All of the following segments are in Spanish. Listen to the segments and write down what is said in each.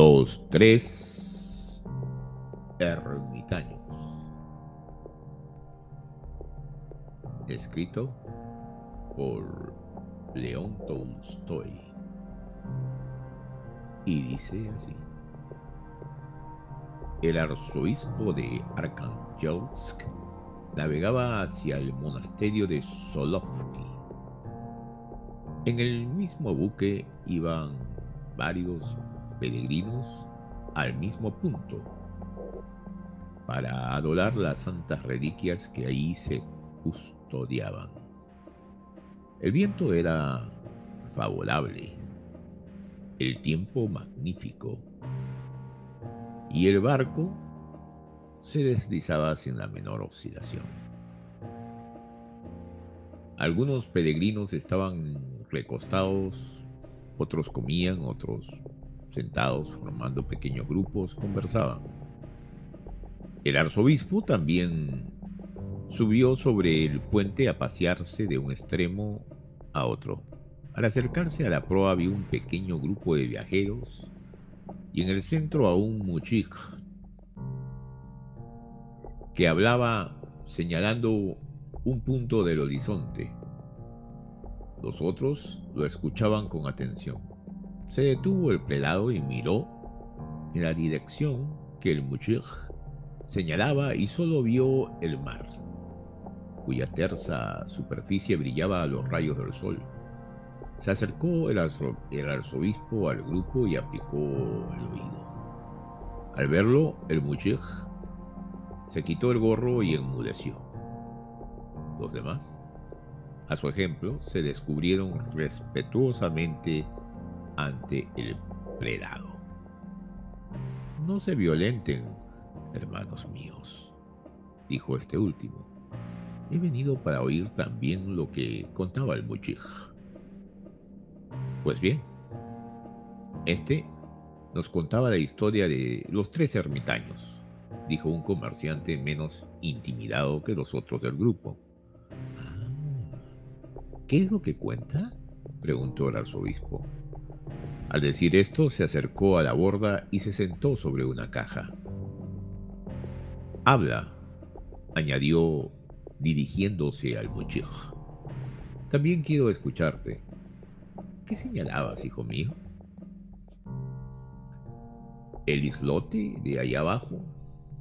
Los tres ermitaños. Escrito por León Tolstoy. Y dice así. El arzobispo de Arkhangelsk navegaba hacia el monasterio de Solovki. En el mismo buque iban varios peregrinos al mismo punto para adorar las santas reliquias que ahí se custodiaban. El viento era favorable, el tiempo magnífico y el barco se deslizaba sin la menor oscilación. Algunos peregrinos estaban recostados, otros comían, otros sentados formando pequeños grupos, conversaban. El arzobispo también subió sobre el puente a pasearse de un extremo a otro. Al acercarse a la proa vio un pequeño grupo de viajeros y en el centro a un muchik que hablaba señalando un punto del horizonte. Los otros lo escuchaban con atención. Se detuvo el prelado y miró en la dirección que el muchir señalaba y solo vio el mar, cuya tersa superficie brillaba a los rayos del sol. Se acercó el, arzobispo al grupo y aplicó el oído. Al verlo, el muchir se quitó el gorro y enmudeció. Los demás, a su ejemplo, se descubrieron respetuosamente ante el predado. No se violenten, hermanos míos, dijo este último. He venido para oír también lo que contaba el muchij. Pues bien, este nos contaba la historia de los tres ermitaños, dijo un comerciante menos intimidado que los otros del grupo. Ah, ¿Qué es lo que cuenta? preguntó el arzobispo. Al decir esto, se acercó a la borda y se sentó sobre una caja. Habla, añadió dirigiéndose al muchij. También quiero escucharte. ¿Qué señalabas, hijo mío? El islote de ahí abajo,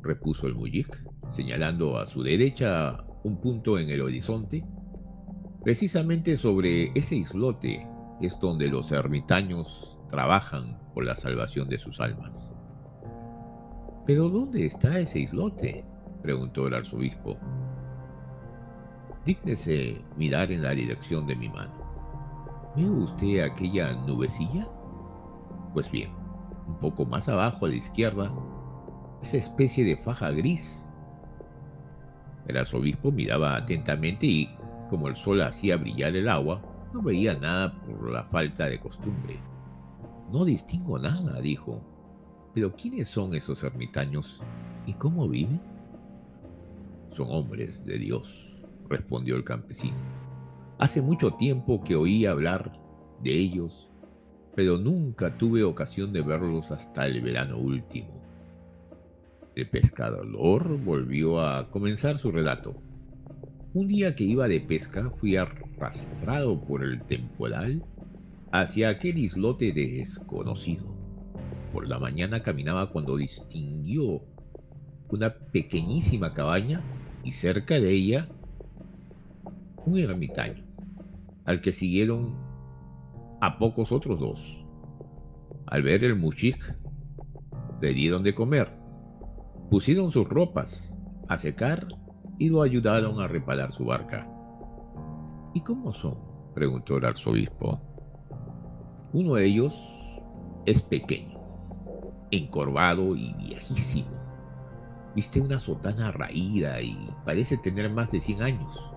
repuso el mujik, señalando a su derecha un punto en el horizonte. Precisamente sobre ese islote es donde los ermitaños trabajan por la salvación de sus almas. ¿Pero dónde está ese islote? preguntó el arzobispo. Dígnese mirar en la dirección de mi mano. ¿Ve usted aquella nubecilla? Pues bien, un poco más abajo a la izquierda, esa especie de faja gris. El arzobispo miraba atentamente y, como el sol hacía brillar el agua, no veía nada por la falta de costumbre. No distingo nada, dijo. Pero ¿quiénes son esos ermitaños y cómo viven? Son hombres de Dios, respondió el campesino. Hace mucho tiempo que oí hablar de ellos, pero nunca tuve ocasión de verlos hasta el verano último. El pescador volvió a comenzar su relato. Un día que iba de pesca fui arrastrado por el temporal hacia aquel islote desconocido. Por la mañana caminaba cuando distinguió una pequeñísima cabaña y cerca de ella un ermitaño, al que siguieron a pocos otros dos. Al ver el muchik, le dieron de comer, pusieron sus ropas a secar y lo ayudaron a reparar su barca. ¿Y cómo son? preguntó el arzobispo. Uno de ellos es pequeño, encorvado y viejísimo. Viste una sotana raída y parece tener más de 100 años.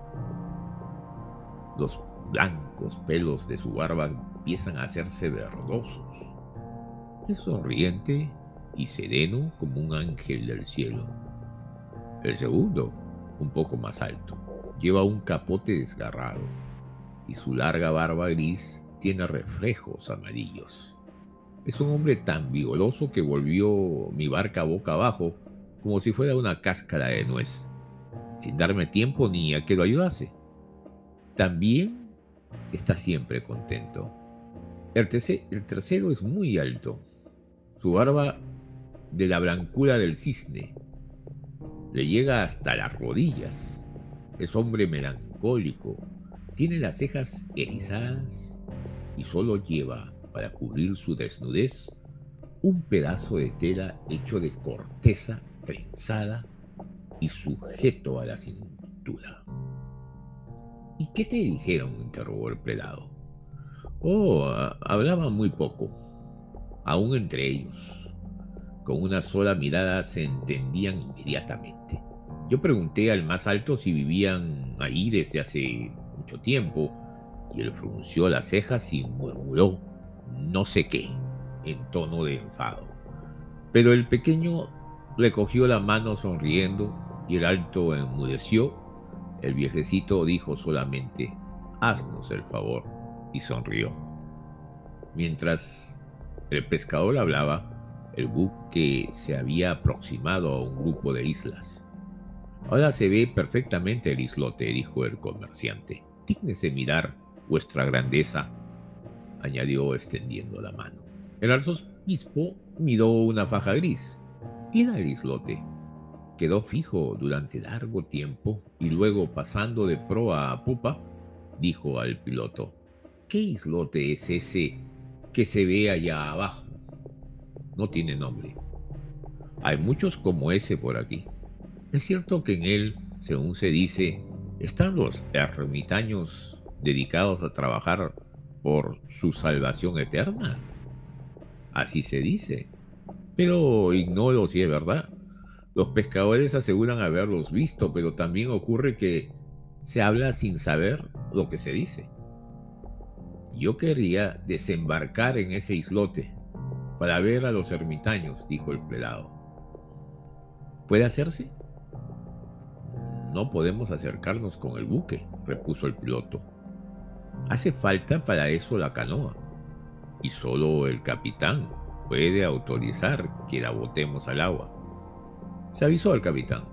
Los blancos pelos de su barba empiezan a hacerse verdosos. Es sonriente y sereno como un ángel del cielo. El segundo, un poco más alto, lleva un capote desgarrado y su larga barba gris tiene reflejos amarillos. Es un hombre tan vigoroso que volvió mi barca boca abajo como si fuera una cáscara de nuez, sin darme tiempo ni a que lo ayudase. También está siempre contento. El, el tercero es muy alto. Su barba de la blancura del cisne le llega hasta las rodillas. Es hombre melancólico, tiene las cejas erizadas y solo lleva para cubrir su desnudez un pedazo de tela hecho de corteza trenzada y sujeto a la cintura. ¿Y qué te dijeron? interrogó el prelado. Oh, hablaban muy poco, aún entre ellos. Con una sola mirada se entendían inmediatamente. Yo pregunté al más alto si vivían ahí desde hace mucho tiempo, y él frunció las cejas y murmuró no sé qué, en tono de enfado. Pero el pequeño le cogió la mano sonriendo y el alto enmudeció. El viejecito dijo solamente, haznos el favor, y sonrió. Mientras el pescador hablaba, el buque se había aproximado a un grupo de islas. Ahora se ve perfectamente el islote, dijo el comerciante. Dígnese mirar vuestra grandeza, añadió extendiendo la mano. El arzobispo miró una faja gris. Era el islote. Quedó fijo durante largo tiempo y luego pasando de proa a pupa, dijo al piloto, ¿qué islote es ese que se ve allá abajo? No tiene nombre. Hay muchos como ese por aquí. Es cierto que en él, según se dice, están los ermitaños dedicados a trabajar por su salvación eterna. Así se dice. Pero ignoro si es verdad. Los pescadores aseguran haberlos visto, pero también ocurre que se habla sin saber lo que se dice. Yo querría desembarcar en ese islote para ver a los ermitaños, dijo el prelado. ¿Puede hacerse? No podemos acercarnos con el buque, repuso el piloto. Hace falta para eso la canoa, y solo el capitán puede autorizar que la botemos al agua. Se avisó al capitán.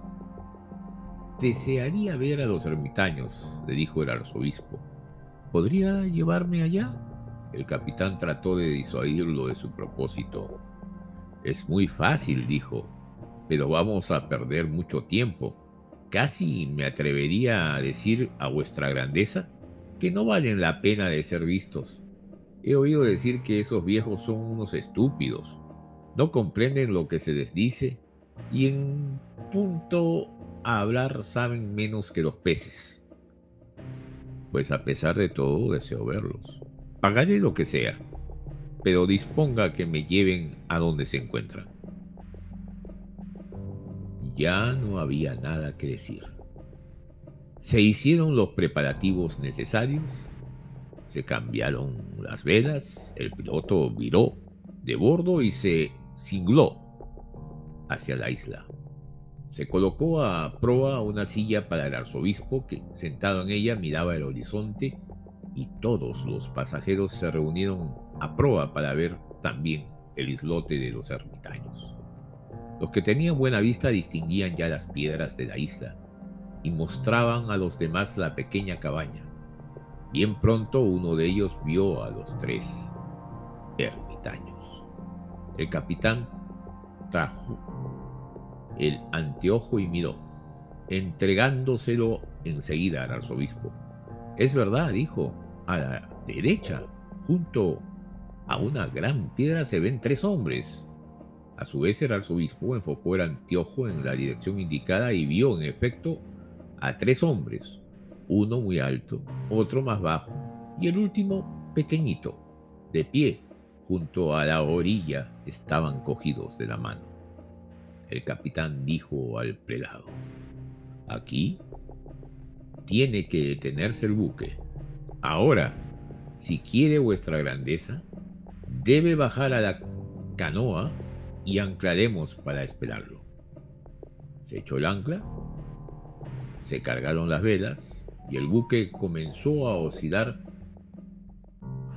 Desearía ver a los ermitaños, le dijo el arzobispo. ¿Podría llevarme allá? El capitán trató de disuadirlo de su propósito. Es muy fácil, dijo, pero vamos a perder mucho tiempo. Casi me atrevería a decir a vuestra grandeza que no valen la pena de ser vistos. He oído decir que esos viejos son unos estúpidos, no comprenden lo que se les dice y en punto a hablar saben menos que los peces. Pues a pesar de todo deseo verlos. Pagaré lo que sea, pero disponga que me lleven a donde se encuentran. Ya no había nada que decir. Se hicieron los preparativos necesarios, se cambiaron las velas, el piloto viró de bordo y se cingló hacia la isla. Se colocó a proa una silla para el arzobispo que sentado en ella miraba el horizonte y todos los pasajeros se reunieron a proa para ver también el islote de los ermitaños. Los que tenían buena vista distinguían ya las piedras de la isla y mostraban a los demás la pequeña cabaña. Bien pronto uno de ellos vio a los tres ermitaños. El capitán trajo el anteojo y miró, entregándoselo enseguida al arzobispo. Es verdad, dijo, a la derecha, junto a una gran piedra se ven tres hombres. A su vez el arzobispo enfocó el anteojo en la dirección indicada y vio en efecto a tres hombres, uno muy alto, otro más bajo y el último pequeñito, de pie, junto a la orilla estaban cogidos de la mano. El capitán dijo al prelado, aquí tiene que detenerse el buque. Ahora, si quiere vuestra grandeza, debe bajar a la canoa y anclaremos para esperarlo. Se echó el ancla se cargaron las velas y el buque comenzó a oscilar.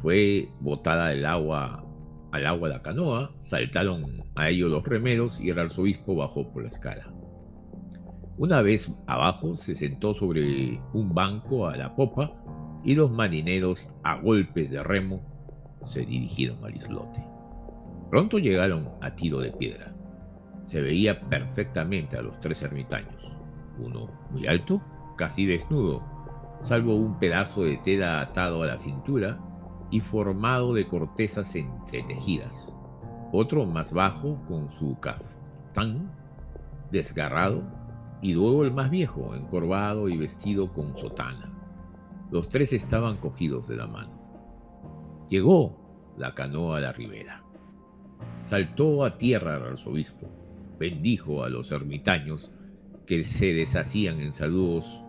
Fue botada el agua al agua la canoa, saltaron a ellos los remeros y el arzobispo bajó por la escala. Una vez abajo se sentó sobre un banco a la popa y los marineros a golpes de remo se dirigieron al islote. Pronto llegaron a tiro de piedra. Se veía perfectamente a los tres ermitaños, uno muy alto, casi desnudo, salvo un pedazo de tela atado a la cintura y formado de cortezas entretejidas, otro más bajo con su caftán desgarrado y luego el más viejo, encorvado y vestido con sotana. Los tres estaban cogidos de la mano. Llegó la canoa a la ribera. Saltó a tierra el arzobispo, bendijo a los ermitaños que se deshacían en saludos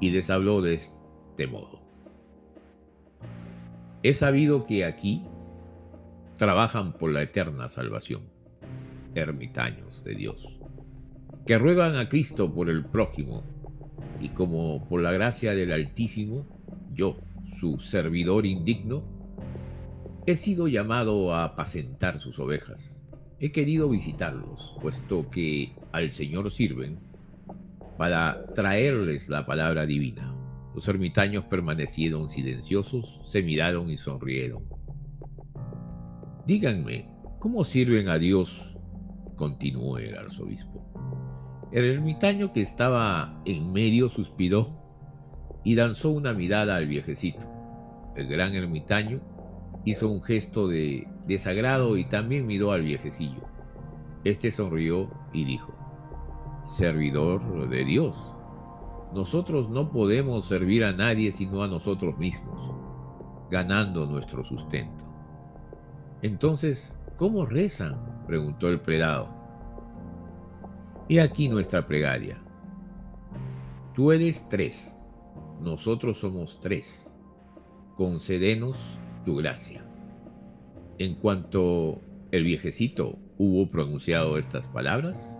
y les habló de este modo. He sabido que aquí trabajan por la eterna salvación, ermitaños de Dios, que ruegan a Cristo por el prójimo, y como por la gracia del Altísimo, yo, su servidor indigno, He sido llamado a apacentar sus ovejas. He querido visitarlos, puesto que al Señor sirven, para traerles la palabra divina. Los ermitaños permanecieron silenciosos, se miraron y sonrieron. Díganme, ¿cómo sirven a Dios? continuó el arzobispo. El ermitaño que estaba en medio suspiró y lanzó una mirada al viejecito. El gran ermitaño hizo un gesto de desagrado y también miró al viejecillo. Este sonrió y dijo, Servidor de Dios, nosotros no podemos servir a nadie sino a nosotros mismos, ganando nuestro sustento. Entonces, ¿cómo rezan? preguntó el predado. Y aquí nuestra plegaria. Tú eres tres, nosotros somos tres. Concedenos tu gracia. En cuanto el viejecito hubo pronunciado estas palabras,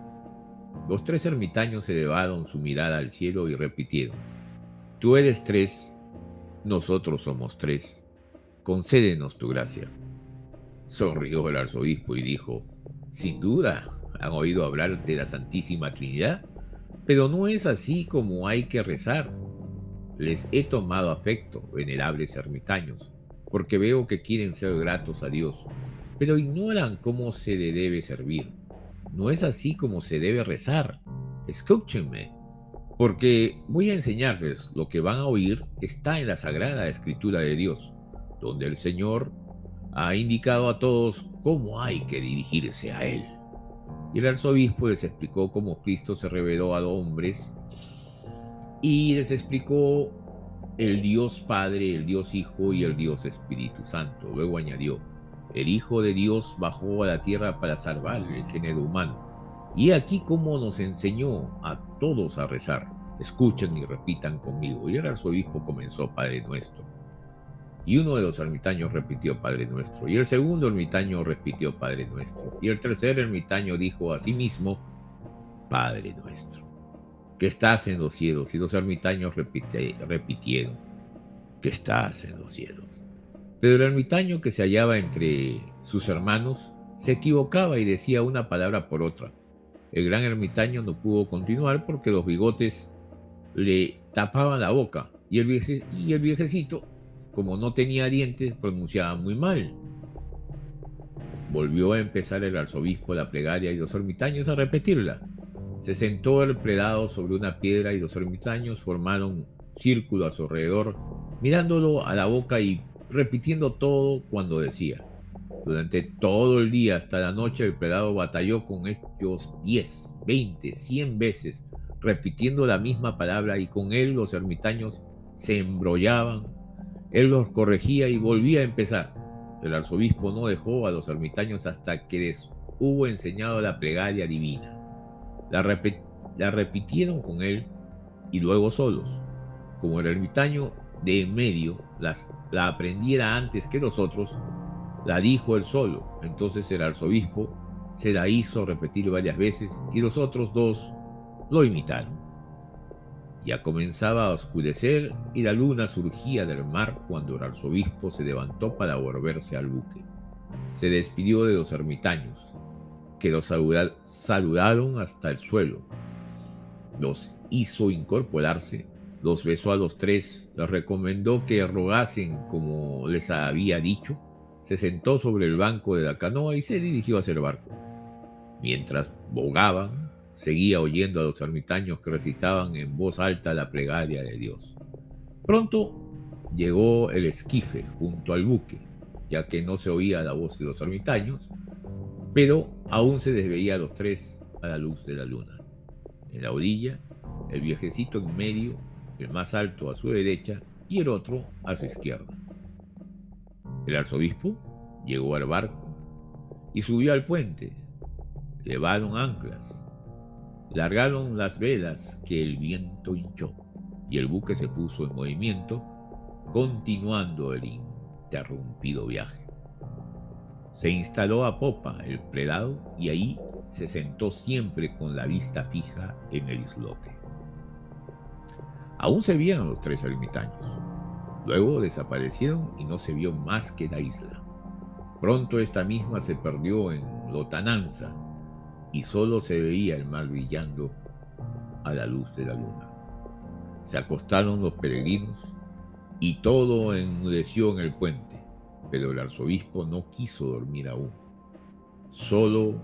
los tres ermitaños elevaron su mirada al cielo y repitieron, Tú eres tres, nosotros somos tres, concédenos tu gracia. Sonrió el arzobispo y dijo, Sin duda, han oído hablar de la Santísima Trinidad, pero no es así como hay que rezar. Les he tomado afecto, venerables ermitaños, porque veo que quieren ser gratos a Dios, pero ignoran cómo se le debe servir. No es así como se debe rezar. Escúchenme, porque voy a enseñarles lo que van a oír está en la Sagrada Escritura de Dios, donde el Señor ha indicado a todos cómo hay que dirigirse a Él. Y el arzobispo les explicó cómo Cristo se reveló a hombres y les explicó el Dios Padre, el Dios Hijo y el Dios Espíritu Santo. Luego añadió, el Hijo de Dios bajó a la tierra para salvar el género humano. Y aquí como nos enseñó a todos a rezar. Escuchen y repitan conmigo. Y el arzobispo comenzó Padre Nuestro. Y uno de los ermitaños repitió Padre Nuestro. Y el segundo ermitaño repitió Padre Nuestro. Y el tercer ermitaño dijo a sí mismo, Padre Nuestro que estás en los cielos. Y los ermitaños repitieron, que estás en los cielos. Pero el ermitaño que se hallaba entre sus hermanos se equivocaba y decía una palabra por otra. El gran ermitaño no pudo continuar porque los bigotes le tapaban la boca y el viejecito, como no tenía dientes, pronunciaba muy mal. Volvió a empezar el arzobispo la plegaria y los ermitaños a repetirla. Se sentó el predado sobre una piedra y los ermitaños formaron círculo a su alrededor, mirándolo a la boca y repitiendo todo cuando decía. Durante todo el día hasta la noche el predado batalló con ellos 10, 20, 100 veces, repitiendo la misma palabra y con él los ermitaños se embrollaban. Él los corregía y volvía a empezar. El arzobispo no dejó a los ermitaños hasta que les hubo enseñado la plegaria divina. La, repitieron con él y luego solos. Como el ermitaño de en medio las, la aprendiera antes que los otros, la dijo él solo. Entonces el arzobispo se la hizo repetir varias veces y los otros dos lo imitaron. Ya comenzaba a oscurecer y la luna surgía del mar cuando el arzobispo se levantó para volverse al buque. se despidió de los ermitaños, que los saludaron hasta el suelo. Los hizo incorporarse, los besó a los tres, les recomendó que rogasen como les había dicho, se sentó sobre el banco de la canoa y se dirigió hacia el barco. Mientras bogaban, seguía oyendo a los ermitaños que recitaban en voz alta la plegaria de Dios. Pronto llegó el esquife junto al buque, ya que no se oía la voz de los ermitaños, pero aún se desveía a los tres a la luz de la luna. En la orilla, el viejecito en medio, el más alto a su derecha y el otro a su izquierda. El arzobispo llegó al barco y subió al puente. Levaron anclas, largaron las velas que el viento hinchó y el buque se puso en movimiento, continuando el interrumpido viaje. Se instaló a popa el predado y ahí se sentó siempre con la vista fija en el islote. Aún se veían los tres ermitaños. Luego desaparecieron y no se vio más que la isla. Pronto esta misma se perdió en lotananza y solo se veía el mar brillando a la luz de la luna. Se acostaron los peregrinos y todo enmudeció en el puente, pero el arzobispo no quiso dormir aún. Solo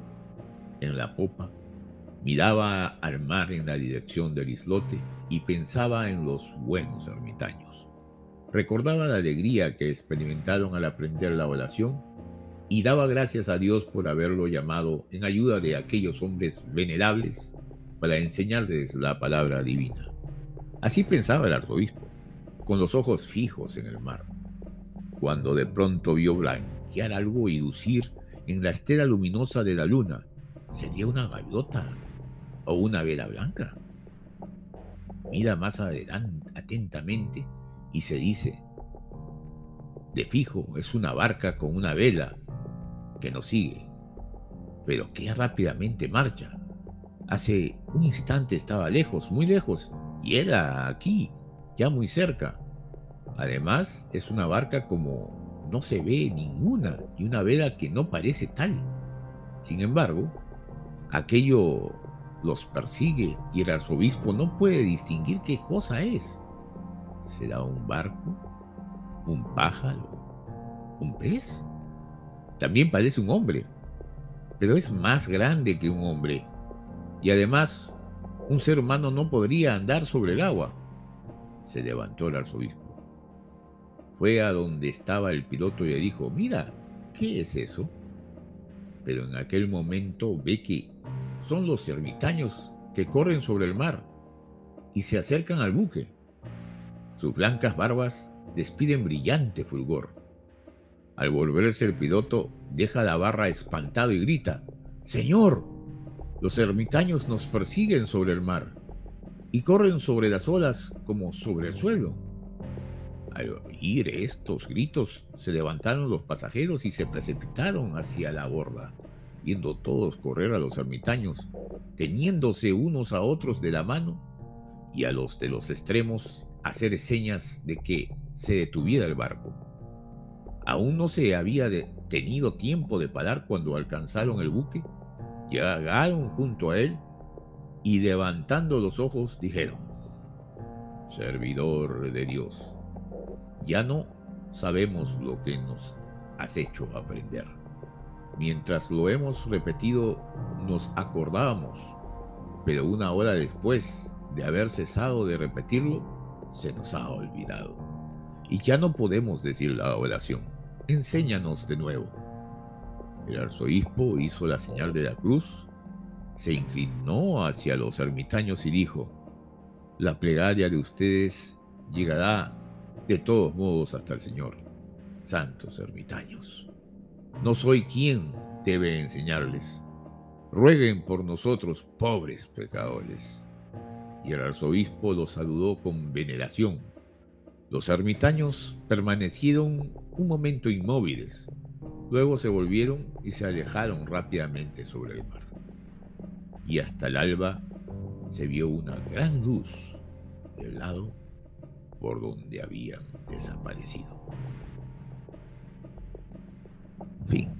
en la popa miraba al mar en la dirección del islote y pensaba en los buenos ermitaños. Recordaba la alegría que experimentaron al aprender la oración y daba gracias a Dios por haberlo llamado en ayuda de aquellos hombres venerables para enseñarles la palabra divina. Así pensaba el arzobispo con los ojos fijos en el mar, cuando de pronto vio blanquear algo y lucir en la estela luminosa de la luna. ¿Sería una gaviota o una vela blanca? Mira más adelante atentamente y se dice, de fijo es una barca con una vela que nos sigue, pero que rápidamente marcha. Hace un instante estaba lejos, muy lejos, y era aquí, ya muy cerca. Además, es una barca como no se ve ninguna y una vela que no parece tal. Sin embargo, aquello los persigue y el arzobispo no puede distinguir qué cosa es. ¿Será un barco? ¿Un pájaro? ¿Un pez? También parece un hombre, pero es más grande que un hombre. Y además, un ser humano no podría andar sobre el agua se levantó el arzobispo. Fue a donde estaba el piloto y le dijo, mira, ¿qué es eso? Pero en aquel momento ve que son los ermitaños que corren sobre el mar y se acercan al buque. Sus blancas barbas despiden brillante fulgor. Al volverse el piloto, deja la barra espantado y grita, Señor, los ermitaños nos persiguen sobre el mar y corren sobre las olas como sobre el suelo. Al oír estos gritos, se levantaron los pasajeros y se precipitaron hacia la borda, viendo todos correr a los ermitaños, teniéndose unos a otros de la mano, y a los de los extremos hacer señas de que se detuviera el barco. Aún no se había tenido tiempo de parar cuando alcanzaron el buque, llegaron junto a él y levantando los ojos dijeron, Servidor de Dios, ya no sabemos lo que nos has hecho aprender. Mientras lo hemos repetido, nos acordábamos, pero una hora después de haber cesado de repetirlo, se nos ha olvidado. Y ya no podemos decir la oración. Enséñanos de nuevo. El arzobispo hizo la señal de la cruz se inclinó hacia los ermitaños y dijo, la plegaria de ustedes llegará de todos modos hasta el Señor. Santos ermitaños, no soy quien debe enseñarles. Rueguen por nosotros, pobres pecadores. Y el arzobispo los saludó con veneración. Los ermitaños permanecieron un momento inmóviles, luego se volvieron y se alejaron rápidamente sobre el mar. Y hasta el alba se vio una gran luz del lado por donde habían desaparecido. Fin.